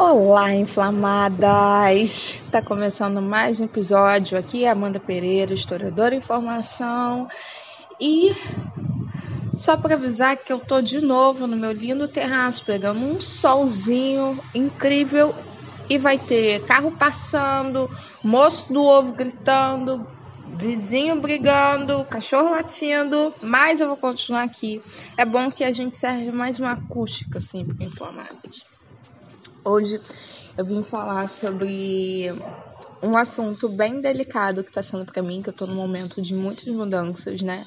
Olá, inflamadas! Tá começando mais um episódio aqui, Amanda Pereira, historiadora em formação. E só para avisar que eu tô de novo no meu lindo terraço, pegando um solzinho incrível e vai ter carro passando, moço do ovo gritando, vizinho brigando, cachorro latindo, mas eu vou continuar aqui. É bom que a gente serve mais uma acústica assim para inflamadas. Hoje eu vim falar sobre um assunto bem delicado que está sendo para mim, que eu estou num momento de muitas mudanças, né?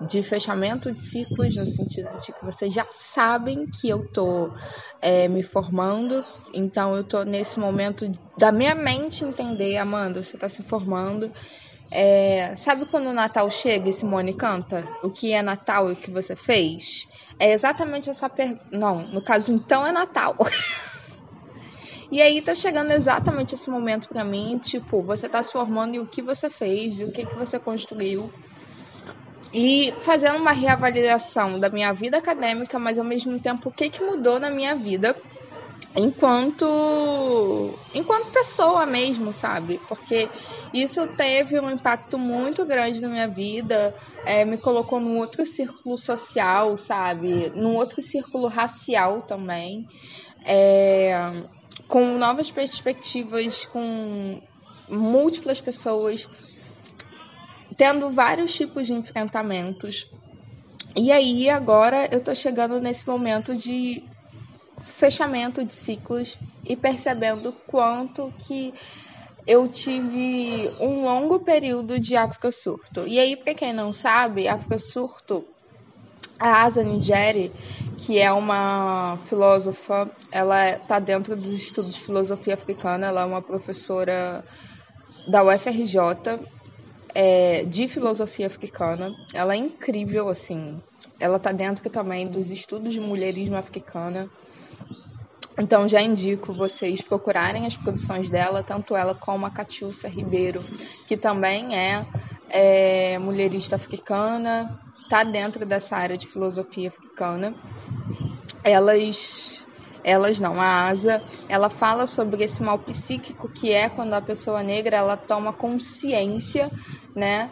De fechamento de ciclos, no sentido de que vocês já sabem que eu tô é, me formando, então eu tô nesse momento da minha mente entender, Amanda, você está se formando. É, sabe quando o Natal chega e Simone canta? O que é Natal e o que você fez? É exatamente essa pergunta. Não, no caso, então é Natal. E aí tá chegando exatamente esse momento para mim, tipo, você tá se formando e o que você fez, e o que que você construiu. E fazendo uma reavaliação da minha vida acadêmica, mas ao mesmo tempo o que que mudou na minha vida enquanto enquanto pessoa mesmo, sabe? Porque isso teve um impacto muito grande na minha vida, é, me colocou num outro círculo social, sabe? Num outro círculo racial também. É, com novas perspectivas, com múltiplas pessoas, tendo vários tipos de enfrentamentos. E aí agora eu tô chegando nesse momento de fechamento de ciclos e percebendo quanto que eu tive um longo período de África Surto. E aí, para quem não sabe, África Surto a Asa Nigeri, que é uma filósofa, ela está dentro dos estudos de filosofia africana, ela é uma professora da UFRJ é, de filosofia africana. Ela é incrível, assim. Ela está dentro também dos estudos de mulherismo africana. Então já indico vocês procurarem as produções dela, tanto ela como a Catiúcia Ribeiro, que também é, é mulherista africana, está dentro dessa área de filosofia africana. Elas, elas não, a Asa, ela fala sobre esse mal psíquico que é quando a pessoa negra ela toma consciência, né?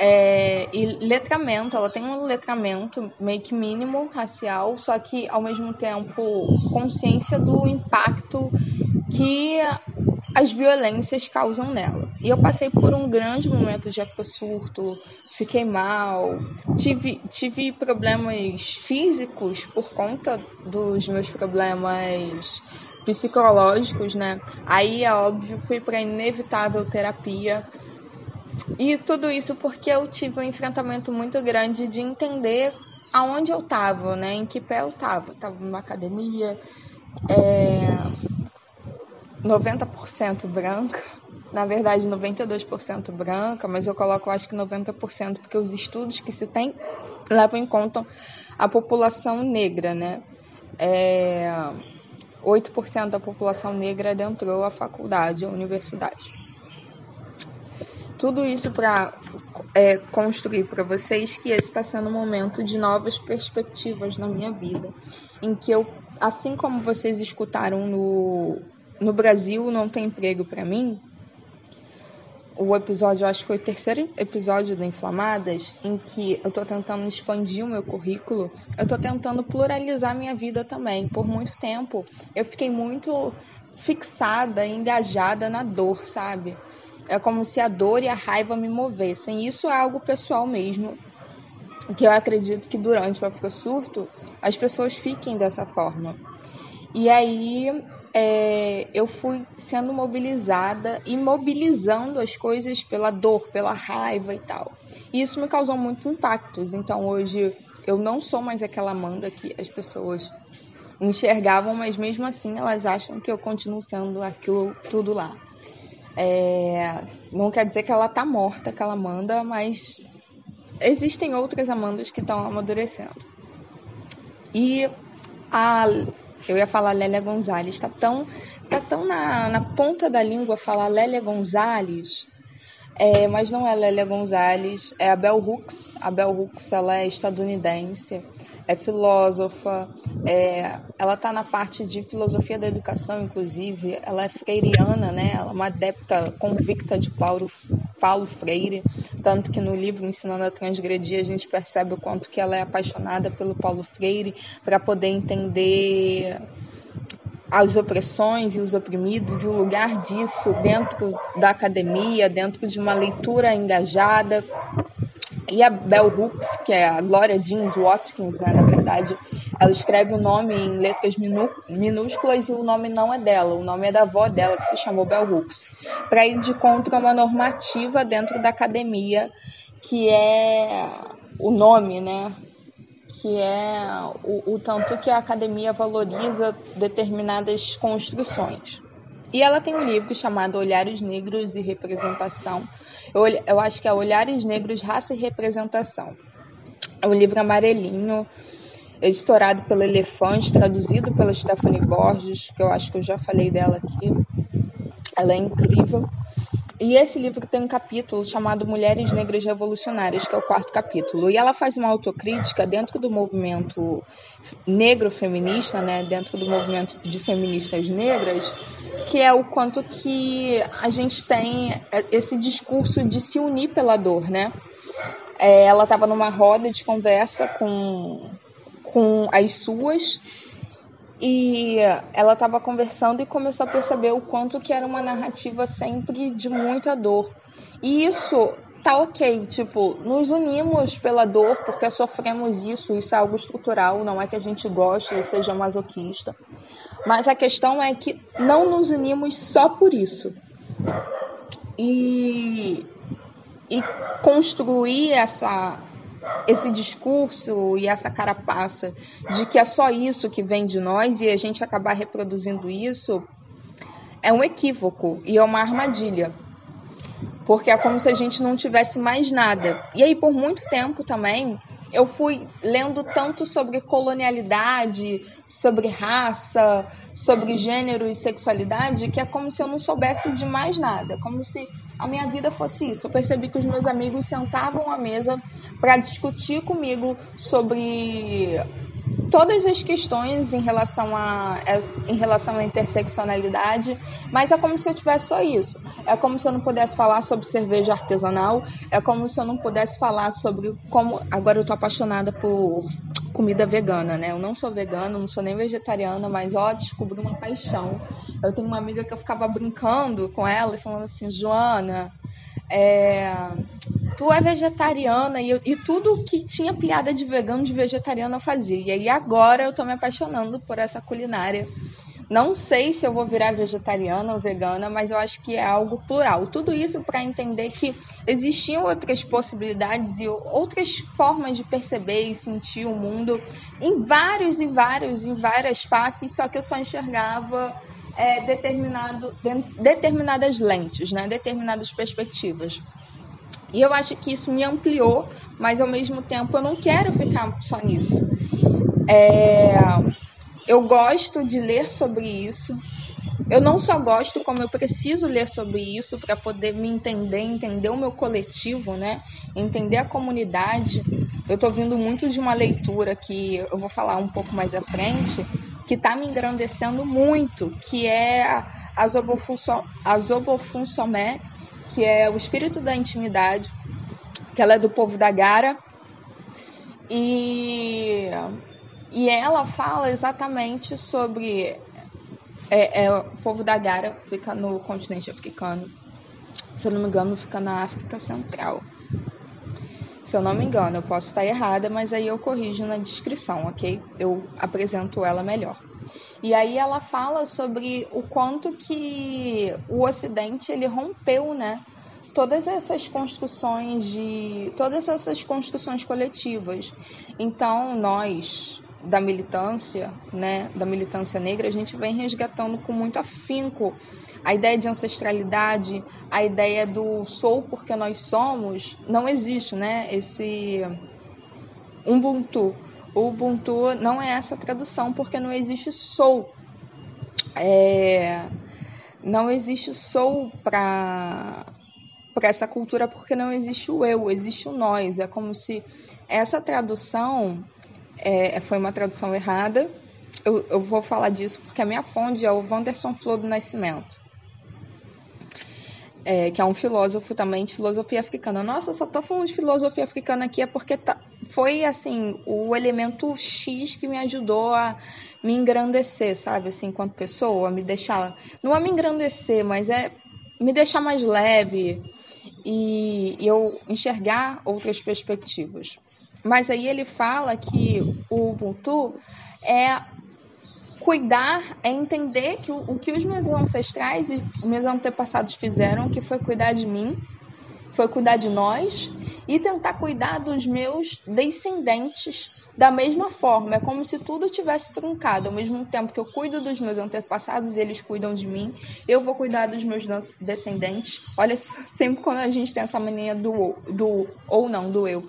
É, e letramento, ela tem um letramento meio que mínimo racial, só que ao mesmo tempo consciência do impacto que as violências causam nela. E eu passei por um grande momento de surto, fiquei mal, tive, tive problemas físicos por conta dos meus problemas psicológicos, né? Aí é óbvio, fui para inevitável terapia. E tudo isso porque eu tive um enfrentamento muito grande de entender aonde eu estava, né? Em que pé eu estava. Estava numa academia, é, 90% branca, na verdade 92% branca, mas eu coloco acho que 90% porque os estudos que se tem levam em conta a população negra, né? É, 8% da população negra adentrou a faculdade, a universidade. Tudo isso para é, construir para vocês que esse está sendo um momento de novas perspectivas na minha vida, em que eu, assim como vocês escutaram no no Brasil não tem emprego para mim, o episódio, acho que foi o terceiro episódio do Inflamadas, em que eu tô tentando expandir o meu currículo, eu tô tentando pluralizar minha vida também. Por muito tempo, eu fiquei muito fixada, engajada na dor, sabe? É como se a dor e a raiva me movessem. Isso é algo pessoal mesmo, que eu acredito que durante o Surto as pessoas fiquem dessa forma. E aí é, eu fui sendo mobilizada e mobilizando as coisas pela dor, pela raiva e tal. E isso me causou muitos impactos. Então hoje eu não sou mais aquela Amanda que as pessoas enxergavam, mas mesmo assim elas acham que eu continuo sendo aquilo tudo lá. É, não quer dizer que ela tá morta, aquela Amanda, mas existem outras Amandas que estão amadurecendo. E a eu ia falar Lélia Gonzalez. Tá tão, tá tão na, na ponta da língua falar Lélia Gonzalez. É, mas não é Lélia Gonzalez, é a Bell Hooks. A Bell Hooks ela é estadunidense. É filósofa, é, ela está na parte de filosofia da educação, inclusive, ela é freiriana, né? Ela é uma adepta convicta de Paulo, Paulo Freire, tanto que no livro Ensinando a Transgredir a gente percebe o quanto que ela é apaixonada pelo Paulo Freire para poder entender as opressões e os oprimidos e o lugar disso dentro da academia, dentro de uma leitura engajada. E a Bell Hooks, que é a Gloria Jeans Watkins, né, na verdade, ela escreve o nome em letras minúsculas e o nome não é dela, o nome é da avó dela, que se chamou Bell Hooks, para ir de contra uma normativa dentro da academia, que é o nome, né, que é o, o tanto que a academia valoriza determinadas construções. E ela tem um livro chamado Olhares Negros e Representação. Eu, eu acho que é Olhares Negros, Raça e Representação. É um livro amarelinho, editorado pelo Elefante, traduzido pela Stephanie Borges, que eu acho que eu já falei dela aqui. Ela é incrível. E esse livro tem um capítulo chamado Mulheres Negras Revolucionárias, que é o quarto capítulo. E ela faz uma autocrítica dentro do movimento negro feminista, né, dentro do movimento de feministas negras, que é o quanto que a gente tem esse discurso de se unir pela dor, né? É, ela estava numa roda de conversa com, com as suas e ela estava conversando e começou a perceber o quanto que era uma narrativa sempre de muita dor. E isso tá ok, tipo, nos unimos pela dor porque sofremos isso, isso é algo estrutural, não é que a gente goste e seja masoquista. Mas a questão é que não nos unimos só por isso. E, e construir essa esse discurso e essa carapaça de que é só isso que vem de nós e a gente acabar reproduzindo isso é um equívoco e é uma armadilha. Porque é como se a gente não tivesse mais nada. E aí, por muito tempo também, eu fui lendo tanto sobre colonialidade, sobre raça, sobre gênero e sexualidade, que é como se eu não soubesse de mais nada, como se a minha vida fosse isso. Eu percebi que os meus amigos sentavam à mesa para discutir comigo sobre todas as questões em relação a em relação à interseccionalidade, mas é como se eu tivesse só isso. É como se eu não pudesse falar sobre cerveja artesanal, é como se eu não pudesse falar sobre como agora eu tô apaixonada por comida vegana, né? Eu não sou vegana, não sou nem vegetariana, mas ó, descobri uma paixão. Eu tenho uma amiga que eu ficava brincando com ela e falando assim, Joana, é, tu é vegetariana e, e tudo que tinha piada de vegano, de vegetariana eu fazia. E agora eu tô me apaixonando por essa culinária. Não sei se eu vou virar vegetariana ou vegana, mas eu acho que é algo plural. Tudo isso para entender que existiam outras possibilidades e outras formas de perceber e sentir o mundo em vários e vários em várias faces, só que eu só enxergava é, determinado, determinadas lentes, né? determinadas perspectivas. E eu acho que isso me ampliou, mas ao mesmo tempo eu não quero ficar só nisso. É, eu gosto de ler sobre isso. Eu não só gosto, como eu preciso ler sobre isso para poder me entender, entender o meu coletivo, né? Entender a comunidade. Eu estou vindo muito de uma leitura que eu vou falar um pouco mais à frente, que está me engrandecendo muito, que é a Zobofunsomé, que é o espírito da intimidade, que ela é do povo da Gara. E, e ela fala exatamente sobre. É, é, o povo da Gara fica no continente africano. Se eu não me engano, fica na África Central. Se eu não me engano, eu posso estar errada, mas aí eu corrijo na descrição, ok? Eu apresento ela melhor. E aí ela fala sobre o quanto que o Ocidente ele rompeu, né? Todas essas construções de todas essas construções coletivas. Então nós da militância, né, da militância negra, a gente vem resgatando com muito afinco a ideia de ancestralidade, a ideia do sou porque nós somos, não existe, né? Esse Ubuntu, o Ubuntu não é essa tradução porque não existe sou. É, não existe sou para para essa cultura porque não existe o eu, existe o nós. É como se essa tradução é, foi uma tradução errada. Eu, eu, vou falar disso porque a minha fonte é o Wanderson Flor do Nascimento. É, que é um filósofo também de filosofia africana. Nossa, só tô falando de filosofia africana aqui é porque tá, foi assim o elemento X que me ajudou a me engrandecer, sabe, assim, enquanto pessoa, me deixar, não é me engrandecer, mas é me deixar mais leve e, e eu enxergar outras perspectivas. Mas aí ele fala que o Ubuntu é cuidar, é entender que o, o, que os meus ancestrais e meus antepassados fizeram, que foi cuidar de mim, foi cuidar de nós e tentar cuidar dos meus descendentes da mesma forma. É como se tudo tivesse truncado. Ao mesmo tempo que eu cuido dos meus antepassados, eles cuidam de mim, eu vou cuidar dos meus descendentes. Olha, sempre quando a gente tem essa mania do, do ou não, do eu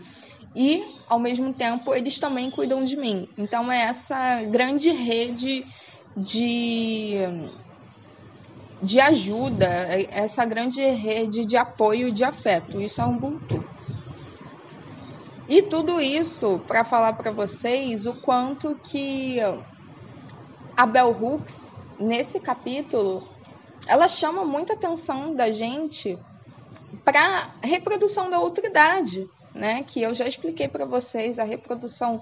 e, ao mesmo tempo, eles também cuidam de mim. Então, é essa grande rede de, de ajuda, essa grande rede de apoio e de afeto. Isso é um Ubuntu. E tudo isso para falar para vocês o quanto que a Bell Hooks, nesse capítulo, ela chama muita atenção da gente para reprodução da outridade né? Que eu já expliquei para vocês a reprodução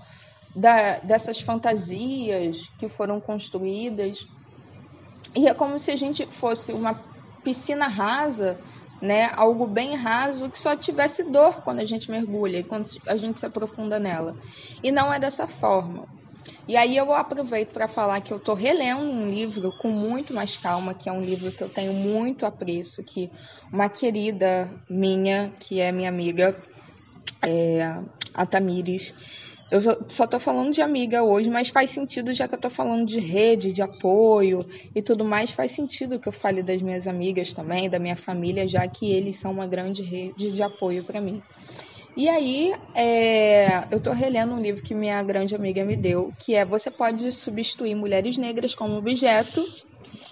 da, dessas fantasias que foram construídas. E é como se a gente fosse uma piscina rasa, né? Algo bem raso que só tivesse dor quando a gente mergulha e quando a gente se aprofunda nela. E não é dessa forma. E aí eu aproveito para falar que eu estou relendo um livro com muito mais calma, que é um livro que eu tenho muito apreço, que uma querida minha, que é minha amiga, é, a Tamires. Eu só estou falando de amiga hoje, mas faz sentido, já que eu estou falando de rede, de apoio e tudo mais, faz sentido que eu fale das minhas amigas também, da minha família, já que eles são uma grande rede de apoio para mim. E aí, é, eu estou relendo um livro que minha grande amiga me deu, que é Você pode substituir mulheres negras como objeto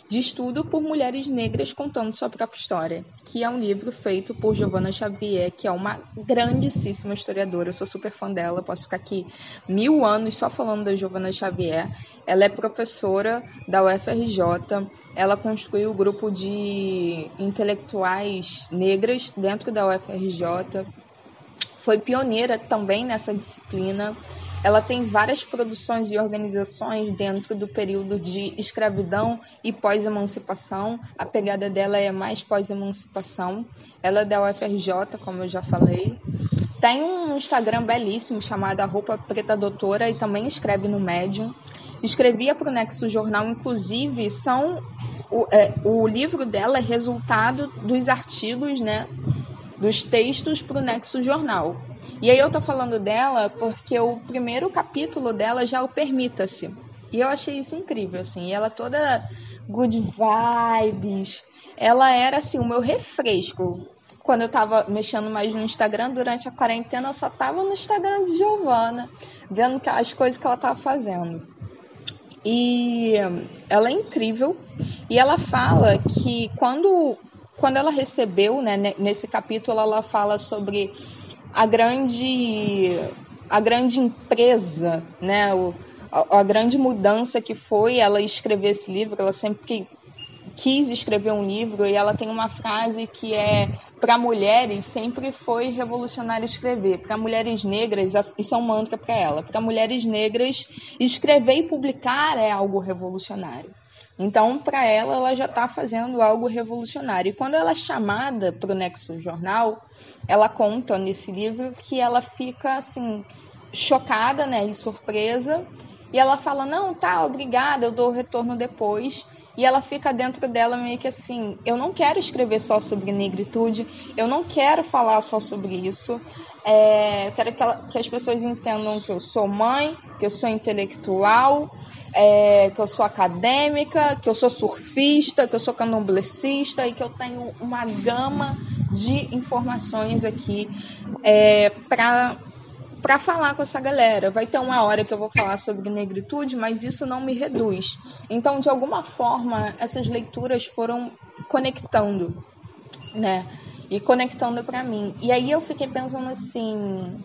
de estudo por mulheres negras contando sua própria história, que é um livro feito por Giovanna Xavier, que é uma grandíssima historiadora. Eu sou super fã dela, posso ficar aqui mil anos só falando da Giovanna Xavier. Ela é professora da UFRJ, ela construiu o um grupo de intelectuais negras dentro da UFRJ, foi pioneira também nessa disciplina. Ela tem várias produções e organizações dentro do período de escravidão e pós-emancipação. A pegada dela é mais pós-emancipação. Ela é da UFRJ, como eu já falei. Tem um Instagram belíssimo chamado Roupa Preta Doutora e também escreve no Medium. Escrevia para o Nexo Jornal, inclusive, são o, é, o livro dela é resultado dos artigos, né, dos textos para o Nexo Jornal. E aí eu tô falando dela porque o primeiro capítulo dela já o permita-se. E eu achei isso incrível, assim. E ela toda good vibes. Ela era, assim, o meu refresco. Quando eu tava mexendo mais no Instagram, durante a quarentena, eu só tava no Instagram de Giovana, vendo as coisas que ela tava fazendo. E ela é incrível. E ela fala que quando, quando ela recebeu, né, nesse capítulo, ela fala sobre a grande a grande empresa, né, o, a, a, grande mudança que foi ela escrever esse livro, ela sempre quis escrever um livro e ela tem uma frase que é para mulheres sempre foi revolucionário escrever, para mulheres negras isso é um mantra para ela, para mulheres negras escrever e publicar é algo revolucionário. Então, para ela, ela já está fazendo algo revolucionário. E quando ela é chamada para o Nexo Jornal, ela conta nesse livro que ela fica assim chocada, né, e surpresa. E ela fala: "Não, tá, obrigada, eu dou o retorno depois". E ela fica dentro dela meio que assim: eu não quero escrever só sobre negritude, eu não quero falar só sobre isso. É, eu quero que, ela, que as pessoas entendam que eu sou mãe, que eu sou intelectual, é, que eu sou acadêmica, que eu sou surfista, que eu sou candomblessista e que eu tenho uma gama de informações aqui é, para para falar com essa galera. Vai ter uma hora que eu vou falar sobre negritude, mas isso não me reduz. Então, de alguma forma, essas leituras foram conectando, né? E conectando para mim. E aí eu fiquei pensando assim,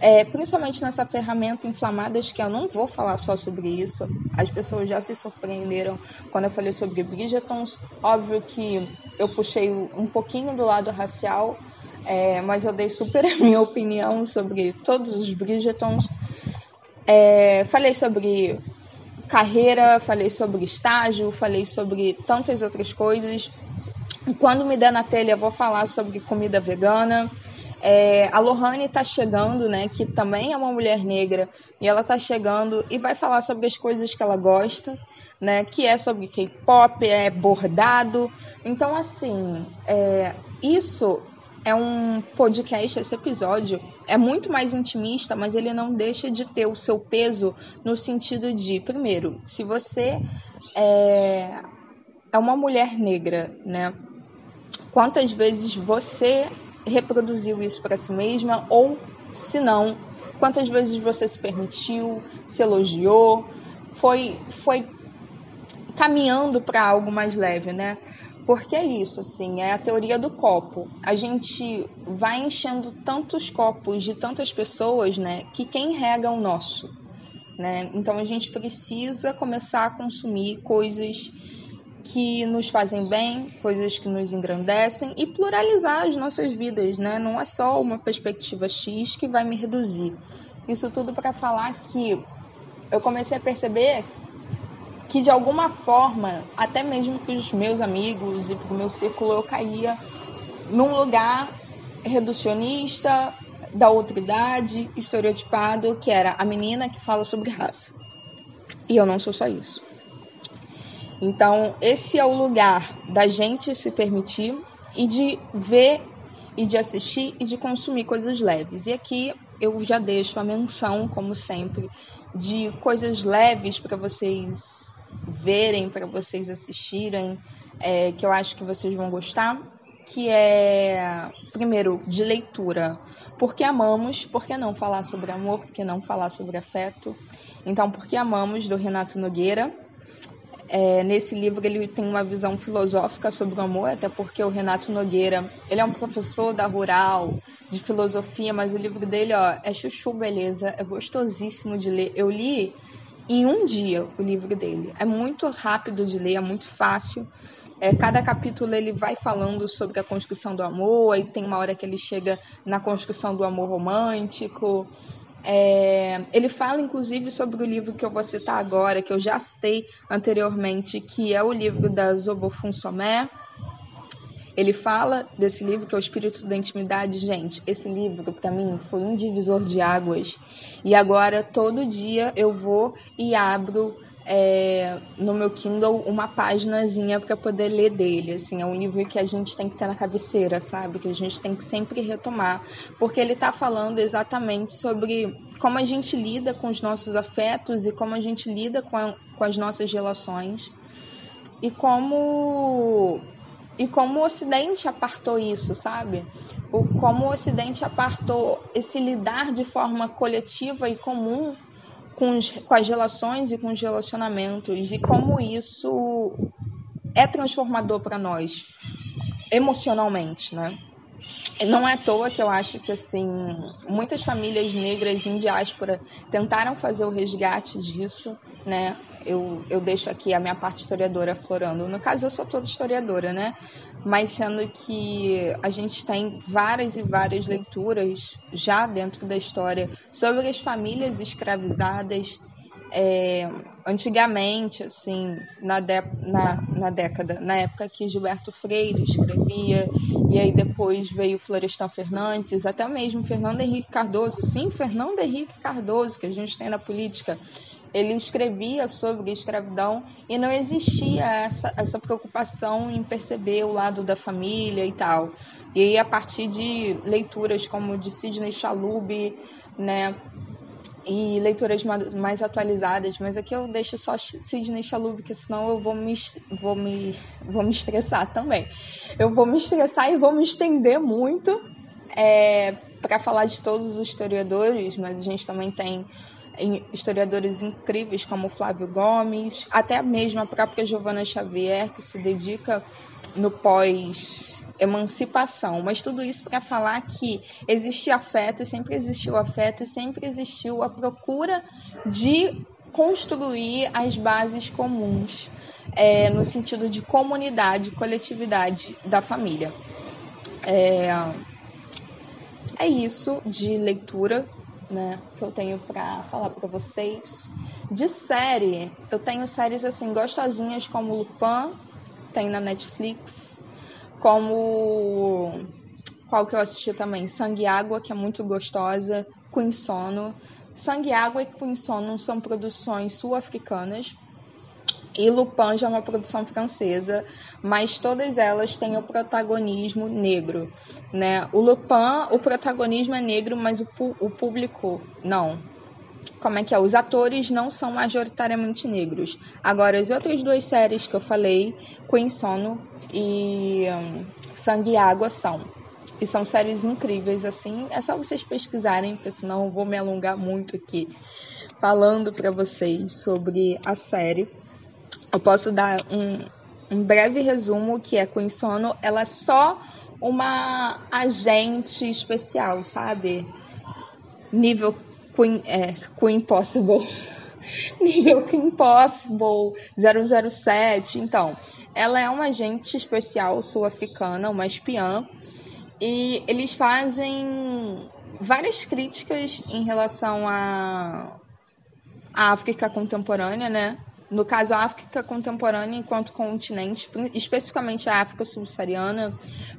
é, principalmente nessa ferramenta Inflamadas, que eu não vou falar só sobre isso. As pessoas já se surpreenderam quando eu falei sobre Bridgetons. Óbvio que eu puxei um pouquinho do lado racial, é, mas eu dei super a minha opinião sobre todos os Bridgetons. É, falei sobre carreira, falei sobre estágio, falei sobre tantas outras coisas. Quando me der na telha, eu vou falar sobre comida vegana. É, a Lohane está chegando, né? Que também é uma mulher negra, e ela está chegando e vai falar sobre as coisas que ela gosta, né? Que é sobre K-pop, é bordado. Então, assim, é, isso é um podcast, esse episódio é muito mais intimista, mas ele não deixa de ter o seu peso no sentido de, primeiro, se você é, é uma mulher negra, né? Quantas vezes você reproduziu isso para si mesma ou, se não, quantas vezes você se permitiu, se elogiou, foi foi caminhando para algo mais leve, né? Porque é isso, assim, é a teoria do copo. A gente vai enchendo tantos copos de tantas pessoas, né, que quem rega é o nosso, né? Então a gente precisa começar a consumir coisas que nos fazem bem, coisas que nos engrandecem e pluralizar as nossas vidas, né? Não é só uma perspectiva X que vai me reduzir. Isso tudo para falar que eu comecei a perceber que de alguma forma, até mesmo para os meus amigos e para o meu círculo, eu caía num lugar reducionista, da outra idade, estereotipado, que era a menina que fala sobre raça. E eu não sou só isso. Então, esse é o lugar da gente se permitir e de ver e de assistir e de consumir coisas leves. E aqui eu já deixo a menção, como sempre, de coisas leves para vocês verem, para vocês assistirem, é, que eu acho que vocês vão gostar, que é, primeiro, de leitura. Porque amamos, por que não falar sobre amor, por que não falar sobre afeto? Então, Porque Amamos, do Renato Nogueira. É, nesse livro ele tem uma visão filosófica sobre o amor, até porque o Renato Nogueira, ele é um professor da Rural, de filosofia, mas o livro dele, ó, é chuchu beleza, é gostosíssimo de ler. Eu li em um dia o livro dele. É muito rápido de ler, é muito fácil. É, cada capítulo ele vai falando sobre a construção do amor, e tem uma hora que ele chega na construção do amor romântico. É, ele fala, inclusive, sobre o livro que eu vou citar agora, que eu já citei anteriormente, que é o livro da Zobofun Somé, ele fala desse livro que é o Espírito da Intimidade. Gente, esse livro para mim foi um divisor de águas. E agora todo dia eu vou e abro é, no meu Kindle uma páginazinha para poder ler dele. Assim, é um livro que a gente tem que ter na cabeceira, sabe? Que a gente tem que sempre retomar, porque ele está falando exatamente sobre como a gente lida com os nossos afetos e como a gente lida com, a, com as nossas relações e como e como o Ocidente apartou isso, sabe? O, como o Ocidente apartou esse lidar de forma coletiva e comum com, os, com as relações e com os relacionamentos, e como isso é transformador para nós emocionalmente, né? Não é à toa que eu acho que assim muitas famílias negras em diáspora tentaram fazer o resgate disso, né? Eu, eu deixo aqui a minha parte historiadora florando. No caso, eu sou toda historiadora, né? Mas sendo que a gente tem várias e várias leituras já dentro da história sobre as famílias escravizadas, é, antigamente, assim, na, de, na, na, década, na época que Gilberto Freire escrevia, e aí depois veio Florestan Fernandes, até mesmo Fernando Henrique Cardoso, sim, Fernando Henrique Cardoso, que a gente tem na política, ele escrevia sobre escravidão e não existia essa, essa preocupação em perceber o lado da família e tal. E aí, a partir de leituras como de Sidney Chalub, né, e leituras mais atualizadas, mas aqui eu deixo só Sidney Chalub, porque senão eu vou me, vou, me, vou me estressar também. Eu vou me estressar e vou me estender muito é, para falar de todos os historiadores, mas a gente também tem historiadores incríveis como Flávio Gomes, até mesmo a própria Giovana Xavier, que se dedica no pós emancipação, mas tudo isso para falar que existe afeto, e sempre existiu afeto, e sempre existiu a procura de construir as bases comuns, é, no sentido de comunidade, coletividade da família. É, é isso de leitura né, que eu tenho para falar para vocês. De série, eu tenho séries assim gostosinhas como Lupin, tem na Netflix, como qual que eu assisti também, Sangue e Água, que é muito gostosa, Queen Sono. Sangue e Água e Queen Sono são produções sul-africanas. E Lupin já é uma produção francesa, mas todas elas têm o protagonismo negro, né? O Lupin, o protagonismo é negro, mas o, o público não. Como é que é? Os atores não são majoritariamente negros. Agora, as outras duas séries que eu falei, Queen Sono e um, Sangue e Água são. E são séries incríveis, assim. É só vocês pesquisarem, porque senão eu vou me alongar muito aqui falando para vocês sobre a série. Eu posso dar um, um breve resumo que é Queen Sono, ela é só uma agente especial, sabe? Nível Queen, é, Queen Possible. Nível Queen Possible 007. Então, ela é uma agente especial sul-africana, uma espiã, e eles fazem várias críticas em relação à África contemporânea, né? No caso, a África contemporânea enquanto continente, especificamente a África subsaariana,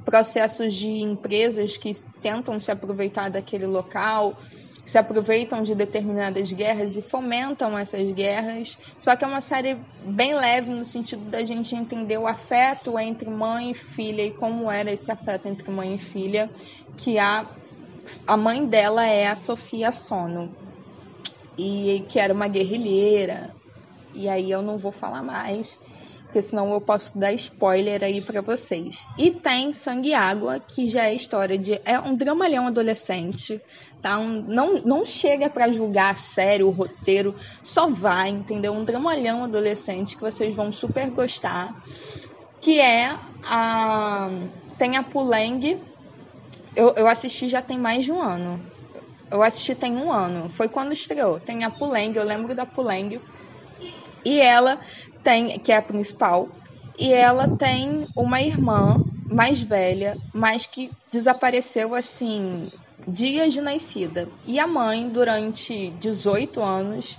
processos de empresas que tentam se aproveitar daquele local, se aproveitam de determinadas guerras e fomentam essas guerras. Só que é uma série bem leve no sentido da gente entender o afeto entre mãe e filha e como era esse afeto entre mãe e filha, que a, a mãe dela é a Sofia Sono. E que era uma guerrilheira. E aí eu não vou falar mais porque senão eu posso dar spoiler aí para vocês. E tem Sangue e Água, que já é história de é um dramalhão adolescente, tá? Um, não não chega para julgar sério o roteiro, só vai, entendeu? Um dramalhão adolescente que vocês vão super gostar, que é a tem a Puleng. Eu, eu assisti já tem mais de um ano. Eu assisti tem um ano. Foi quando estreou. Tem a Puleng, eu lembro da Puleng. E ela tem, que é a principal, e ela tem uma irmã mais velha, mas que desapareceu assim dias de nascida. E a mãe, durante 18 anos,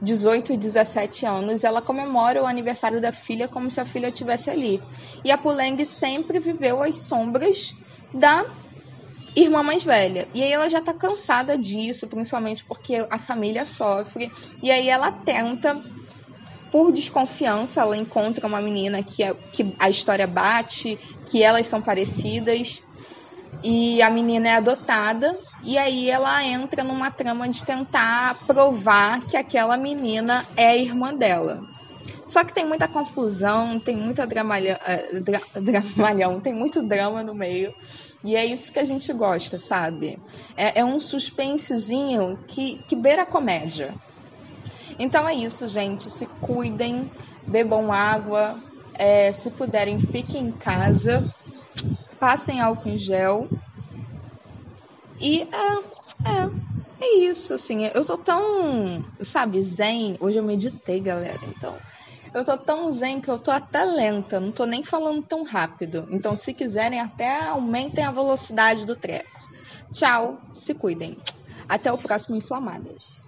18 e 17 anos, ela comemora o aniversário da filha como se a filha estivesse ali. E a Puleng sempre viveu as sombras da irmã mais velha. E aí ela já tá cansada disso, principalmente porque a família sofre. E aí ela tenta por desconfiança, ela encontra uma menina que, é, que a história bate, que elas são parecidas, e a menina é adotada, e aí ela entra numa trama de tentar provar que aquela menina é a irmã dela. Só que tem muita confusão, tem muita dramalhão, é, dra, dramalhão tem muito drama no meio. E é isso que a gente gosta, sabe? É, é um suspensezinho que, que beira a comédia. Então é isso, gente. Se cuidem, bebam água, é, se puderem, fiquem em casa, passem álcool em gel. E é, é, é isso, assim. Eu tô tão, sabe, zen. Hoje eu meditei, galera. Então, eu tô tão zen que eu tô até lenta, não tô nem falando tão rápido. Então, se quiserem, até aumentem a velocidade do treco. Tchau, se cuidem. Até o próximo Inflamadas.